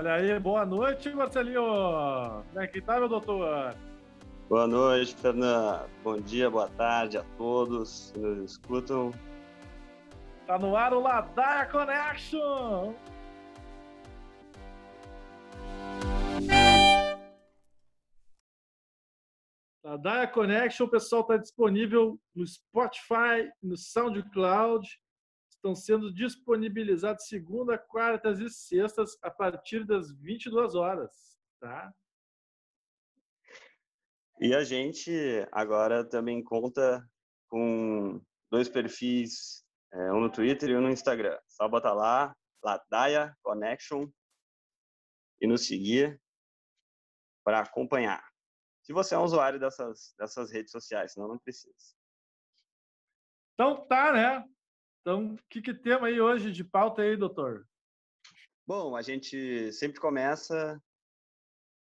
Olha aí, boa noite, Marcelinho. Como é que tá, meu doutor? Boa noite, Fernando. Bom dia, boa tarde a todos que nos escutam. Tá no ar o Ladaia Connection! Ladaia Connection, o pessoal está disponível no Spotify, no SoundCloud. Estão sendo disponibilizados segunda, quartas e sextas a partir das 22 horas, tá? E a gente agora também conta com dois perfis, é, um no Twitter e um no Instagram. Só botar lá, Ladaia Connection, e nos seguir para acompanhar. Se você é um usuário dessas, dessas redes sociais, senão não precisa. Então tá, né? Então, o que, que temos aí hoje de pauta aí, doutor? Bom, a gente sempre começa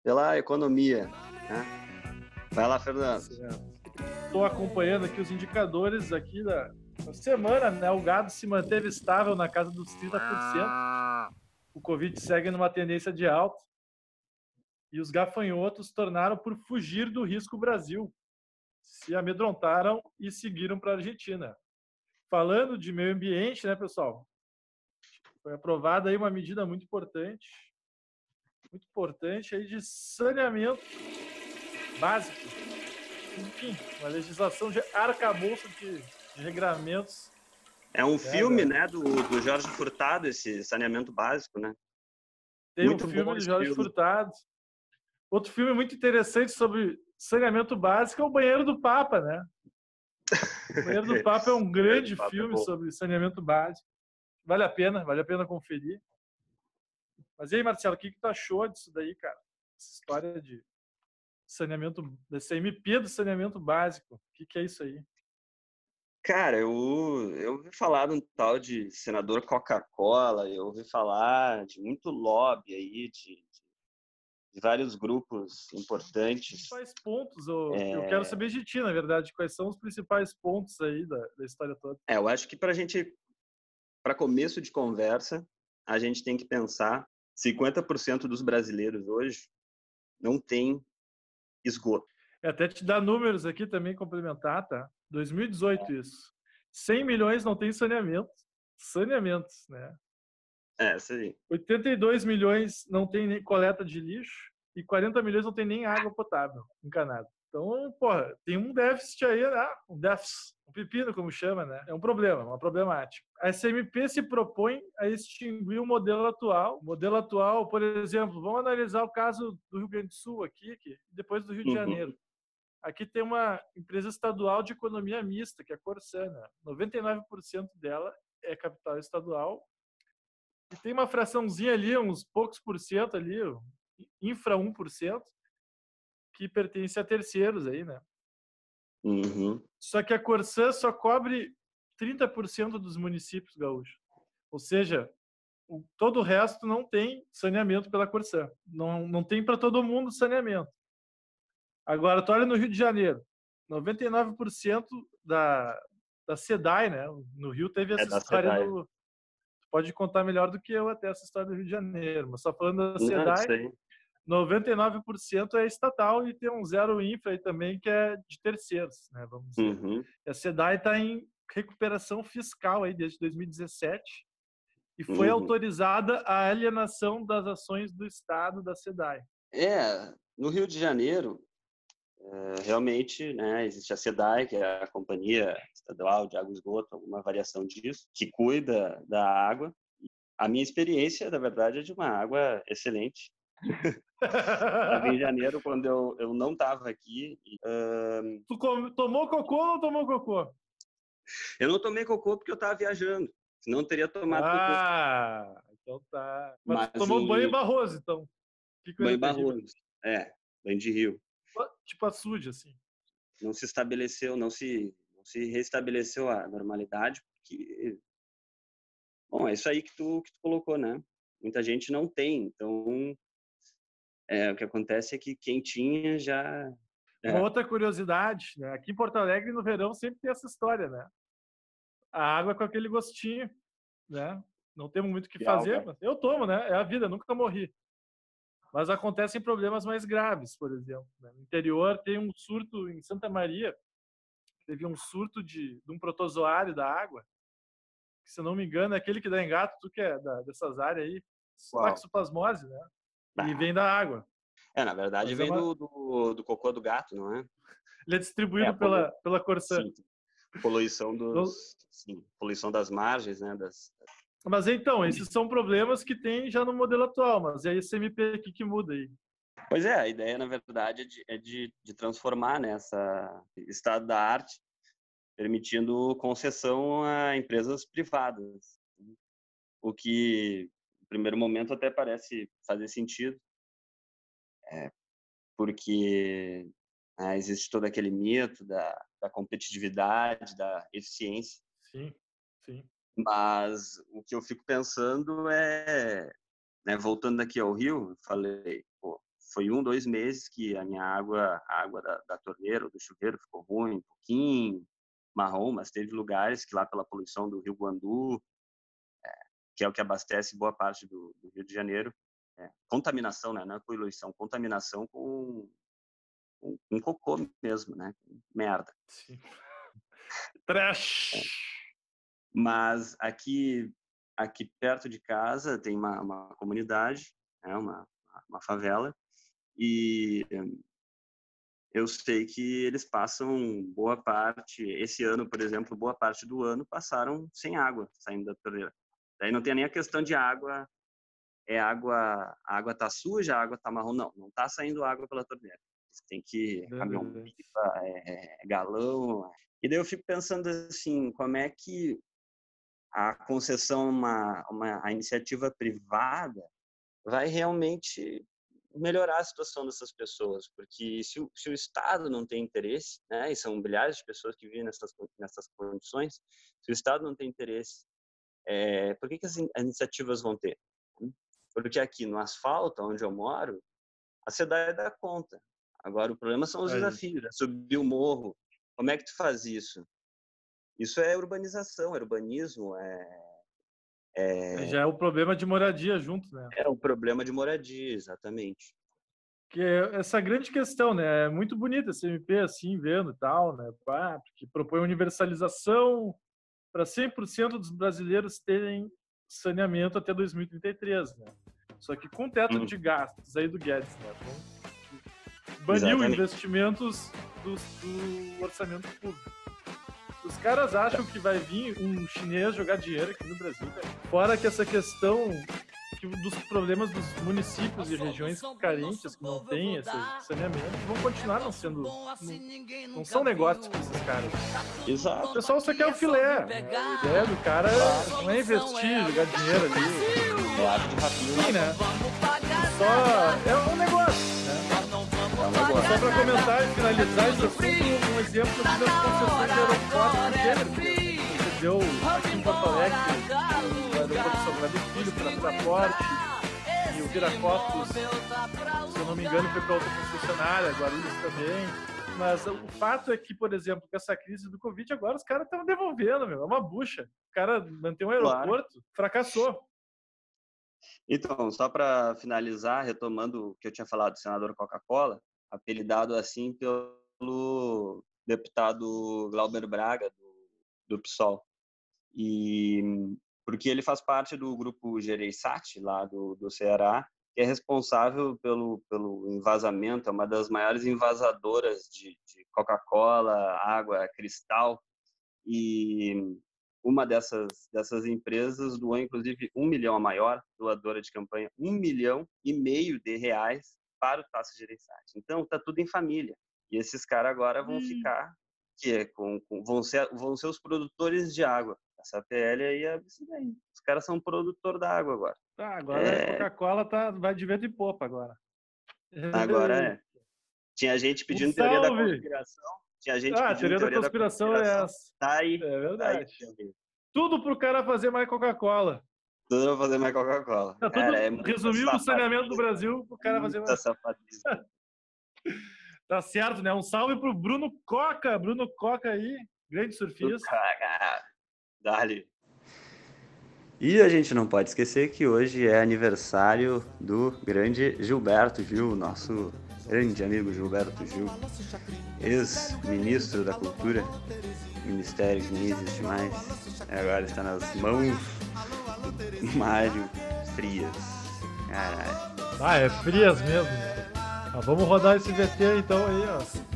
pela economia, né? Vai lá, Fernando. Estou acompanhando aqui os indicadores aqui da, semana, né? O gado se manteve estável na casa dos 30%. O Covid segue numa tendência de alta. E os gafanhotos tornaram por fugir do risco Brasil. Se amedrontaram e seguiram para a Argentina. Falando de meio ambiente, né, pessoal? Foi aprovada aí uma medida muito importante, muito importante aí de saneamento básico. Enfim, uma legislação de arcabouço de, de regramentos. É um é, filme, né, do, do Jorge Furtado, esse saneamento básico, né? Tem muito um filme de Jorge filme. Furtado. Outro filme muito interessante sobre saneamento básico é o Banheiro do Papa, né? O Banheiro do Papa é um grande é filme é sobre saneamento básico. Vale a pena, vale a pena conferir. Mas e aí, Marcelo, o que, que tu achou disso daí, cara? Essa história de saneamento, desse MP do saneamento básico. O que, que é isso aí? Cara, eu, eu ouvi falar de um tal de senador Coca-Cola, eu ouvi falar de muito lobby aí, de, de vários grupos importantes. Principais pontos, eu, é... eu quero saber de ti, na verdade, quais são os principais pontos aí da, da história toda. É, eu acho que para a gente, para começo de conversa, a gente tem que pensar 50% dos brasileiros hoje não tem esgoto. É, até te dar números aqui também complementar, tá? 2018 isso. 100 milhões não tem saneamento. Saneamentos, né? É, sim. 82 milhões não tem nem coleta de lixo e 40 milhões não tem nem água potável encanada. Então, porra, tem um déficit aí, né? Um déficit, um pepino, como chama, né? É um problema, uma problemática. A SMP se propõe a extinguir o modelo atual. O modelo atual, por exemplo, vamos analisar o caso do Rio Grande do Sul aqui, aqui depois do Rio de uhum. Janeiro. Aqui tem uma empresa estadual de economia mista, que é a Corsana. 99% dela é capital estadual. E tem uma fraçãozinha ali, uns poucos por cento ali, infra 1%, que pertence a terceiros aí, né? Uhum. Só que a Corsã só cobre 30% dos municípios gaúchos. Ou seja, o, todo o resto não tem saneamento pela Corsã. Não, não tem para todo mundo saneamento. Agora, tu olha no Rio de Janeiro, 99% da, da SEDAI, né? No Rio teve essa é história do, Pode contar melhor do que eu até essa história do Rio de Janeiro, mas só falando da SEDAI, 99% é estatal e tem um zero infra aí também que é de terceiros, né? Vamos dizer. Uhum. a SEDAI está em recuperação fiscal aí desde 2017 e foi uhum. autorizada a alienação das ações do Estado da SEDAI. É, no Rio de Janeiro, é, realmente, né, existe a SEDAI, que é a Companhia Estadual de Água e Esgoto, alguma variação disso, que cuida da água. A minha experiência, na verdade, é de uma água excelente, em janeiro, quando eu, eu não estava aqui. Tu tomou cocô ou não tomou cocô? Eu não tomei cocô porque eu estava viajando. Senão eu teria tomado ah, cocô. Ah, então tá. Mas, Mas tomou em... banho Barroso, então. Que banho Barroso. É, banho de rio. Tipo a suja, assim. Não se estabeleceu, não se, não se restabeleceu a normalidade, porque. Bom, é isso aí que tu, que tu colocou, né? Muita gente não tem, então é, o que acontece é que quem tinha já. É. Uma outra curiosidade, né? aqui em Porto Alegre no verão sempre tem essa história, né? A água com aquele gostinho, né? Não temos muito o que fazer, mas eu tomo, né? É a vida, nunca morri. Mas acontecem problemas mais graves, por exemplo. Né? No interior tem um surto em Santa Maria, teve um surto de, de um protozoário da água, que, se não me engano, é aquele que dá em gato, tu que é da, dessas áreas aí, toxoplasmose, né? E vem da água. É, na verdade Mas vem é uma... do, do, do, cocô do gato, não é? Ele é distribuído é, pela, pela Corsã. Sim, poluição dos, sim, poluição das margens, né? Das... Mas então, esses são problemas que tem já no modelo atual, mas é esse MP aqui que muda aí. Pois é, a ideia, na verdade, é de, é de, de transformar nessa né, estado da arte, permitindo concessão a empresas privadas. O que, no primeiro momento, até parece fazer sentido, é, porque né, existe todo aquele mito da, da competitividade, da eficiência. Sim, sim. Mas o que eu fico pensando é, né, voltando aqui ao Rio, falei, pô, foi um, dois meses que a minha água, a água da, da torneira, do chuveiro ficou ruim, um pouquinho marrom, mas teve lugares que lá pela poluição do Rio Guandu, é, que é o que abastece boa parte do, do Rio de Janeiro, é, contaminação, né, não é poluição, contaminação com, com, com cocô mesmo, né, merda. Sim. Trash. É. Mas aqui, aqui perto de casa tem uma, uma comunidade, né, uma, uma favela, e eu sei que eles passam boa parte, esse ano, por exemplo, boa parte do ano passaram sem água saindo da torneira. Daí não tem nem a questão de água, é água, a água tá suja, a água tá marrom, não, não tá saindo água pela torneira. Tem que caminhão pipa, é, é, galão. E daí eu fico pensando assim, como é que a concessão, uma, uma a iniciativa privada vai realmente melhorar a situação dessas pessoas, porque se o, se o Estado não tem interesse, né, e são milhares de pessoas que vivem nessas, nessas condições, se o Estado não tem interesse, é, por que, que as, as iniciativas vão ter? Porque aqui no asfalto, onde eu moro, a cidade dá conta. Agora, o problema são os é desafios, subir o morro. Como é que tu faz isso? Isso é urbanização, é urbanismo, é é... Já é o problema de moradia junto, né? É o problema de moradia, exatamente. Que é essa grande questão, né? É muito bonita esse MP assim, vendo e tal, né? que propõe universalização para 100% dos brasileiros terem saneamento até 2033, né? Só que com teto hum. de gastos aí do Guedes, né? Então, baniu Exatamente. investimentos do, do orçamento público. Os caras acham que vai vir um chinês jogar dinheiro aqui no Brasil, velho. Fora que essa questão que dos problemas dos municípios e regiões carentes que não têm esse saneamento vão continuar não sendo. Não, não são negócios para esses caras. Exato. O pessoal só quer o filé. Né? A ideia do cara não é investir, jogar dinheiro ali. Claro, de rapinho. Sim, né? Só é um negócio. Só para comentar e finalizar esse assunto, um exemplo das concessões de aeroportos de gênero. Você deu aqui em Porto Alegre o aeroporto de Salvador Filho para transporte e o Viracopos, se eu não me engano, foi para outra concessionária, Guarulhos também. Mas o fato é que, por exemplo, com essa crise do Covid, agora os caras estão devolvendo, meu. É uma bucha. O cara manter um aeroporto, claro. fracassou. Então, só para finalizar, retomando o que eu tinha falado do senador Coca-Cola, apelidado assim pelo deputado Glauber Braga, do, do PSOL. E porque ele faz parte do grupo Gereissat, lá do, do Ceará, que é responsável pelo, pelo invasamento, é uma das maiores invasadoras de, de Coca-Cola, água, cristal. E uma dessas, dessas empresas doou, inclusive, um milhão a maior doadora de campanha, um milhão e meio de reais para o Tasso Gereissati. Então, tá tudo em família. E esses caras agora vão hum. ficar, que é, com, com, vão, ser, vão ser os produtores de água. Essa PL aí é isso daí. Os caras são produtor da água agora. Tá, agora é... a Coca-Cola tá, vai de vento e popa agora. Agora é. Tinha gente pedindo um teoria da conspiração. Tinha gente ah, a teoria, da, conspiração da conspiração é essa. Tá aí. É verdade. Tá aí. Tudo pro cara fazer mais Coca-Cola. Tudo pra fazer mais Coca-Cola. Tá é resumiu o saneamento do Brasil pro cara fazer mais. tá certo, né? Um salve pro Bruno Coca. Bruno Coca aí, grande surfista. Dali. E a gente não pode esquecer que hoje é aniversário do grande Gilberto Gil, nosso grande amigo Gilberto Gil, ex-ministro da Cultura, ministério que nem existe mais, agora está nas mãos Mário Frias. Caralho. Ah, é Frias mesmo. Ah, vamos rodar esse VT então aí, ó.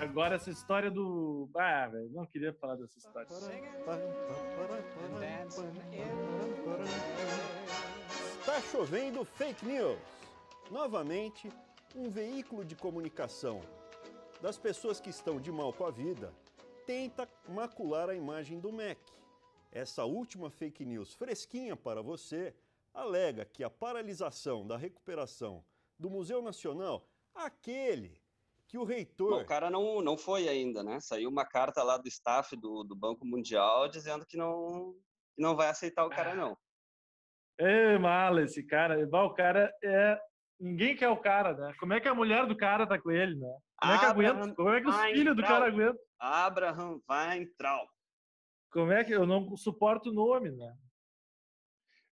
Agora essa história do. Ah, velho, não queria falar dessa história. Está chovendo fake news. Novamente, um veículo de comunicação das pessoas que estão de mal com a vida tenta macular a imagem do MEC. Essa última fake news fresquinha para você alega que a paralisação da recuperação do Museu Nacional, aquele que o reitor. Bom, o cara não, não foi ainda, né? Saiu uma carta lá do staff do, do Banco Mundial dizendo que não, que não vai aceitar o cara, não. É mala esse cara. O cara é. Ninguém quer o cara, né? Como é que a mulher do cara tá com ele, né? Como é que Abraham aguenta? Como é que os filhos do cara aguentam? Abraham Weintraub. Como é que eu não suporto o nome, né?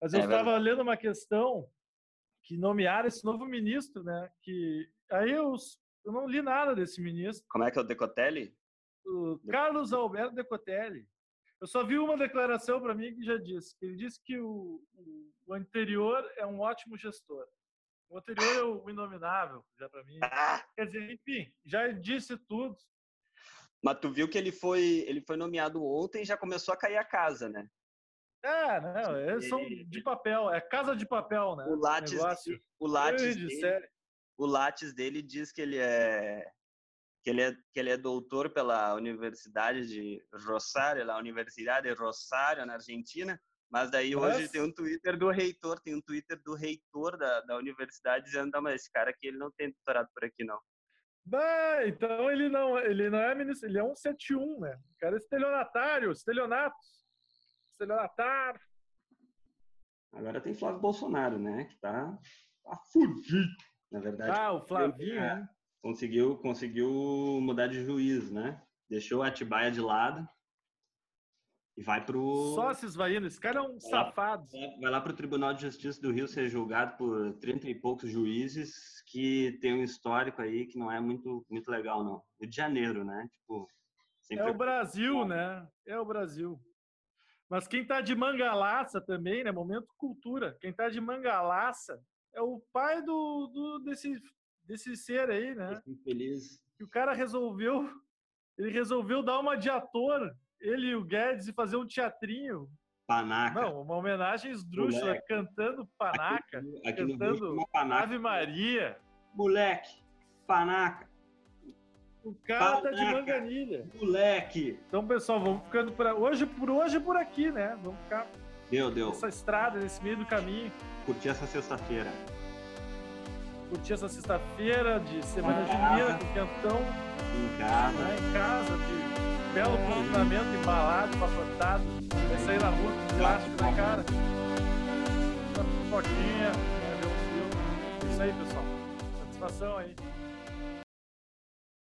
Mas eu é estava lendo uma questão que nomearam esse novo ministro, né? Que aí os eu não li nada desse ministro. Como é que é o Decotelli? O Carlos Alberto Decotelli. Eu só vi uma declaração para mim que já disse. Ele disse que o, o, anterior é um ótimo gestor. O anterior é o inominável, já para mim. Ah! Quer dizer, enfim, já disse tudo. Mas tu viu que ele foi, ele foi nomeado ontem e já começou a cair a casa, né? É, não, eles são de papel, é casa de papel, né? O Lattes, o Lattes dele, o Lattes dele diz que ele é que ele é que ele é doutor pela Universidade de Rosário, a Universidade de Rosário na Argentina, mas daí mas... hoje tem um Twitter do reitor, tem um Twitter do reitor da, da universidade dizendo, não, mas esse cara aqui ele não tem doutorado por aqui não. Bah, então ele não, ele não é ministro, ele é um 71, né? O cara é estelionatário, estelionato, estelionatário. Agora tem Flávio Bolsonaro, né? Que tá, tá fudido. Na verdade. Ah, o Flavinho, né? Conseguiu, conseguiu mudar de juiz, né? Deixou a Atibaia de lado e vai pro. Sócios vai indo, esse cara é um vai safado. Lá, vai lá pro Tribunal de Justiça do Rio ser julgado por 30 e poucos juízes que tem um histórico aí que não é muito, muito legal, não. Rio de Janeiro, né? Tipo. É o Brasil, né? É o Brasil. Mas quem tá de mangalaça também, né? Momento cultura. Quem tá de mangalaça é o pai do, do desse, desse ser aí, né? Feliz. Que o cara resolveu, ele resolveu dar uma de ator, ele e o Guedes, e fazer um teatrinho. Panaca. Não, uma homenagem esdrúxula, Moleque. cantando Panaca, aqui, aqui cantando panaca. Ave Maria. Moleque, Panaca. O cara panaca. tá de manganilha. Moleque. Então, pessoal, vamos ficando por hoje por hoje por aqui, né? Vamos ficar Deu, deu. Essa estrada, nesse meio do caminho. Curti essa sexta-feira. Curti essa sexta-feira de semana de junina com quentão. Em casa. Né, em casa, de belo posicionamento, embalado, papotado. Vai sair na rua com plástico na cara. Uma pipoquinha, né, ver um filme. É isso aí, pessoal. Satisfação aí.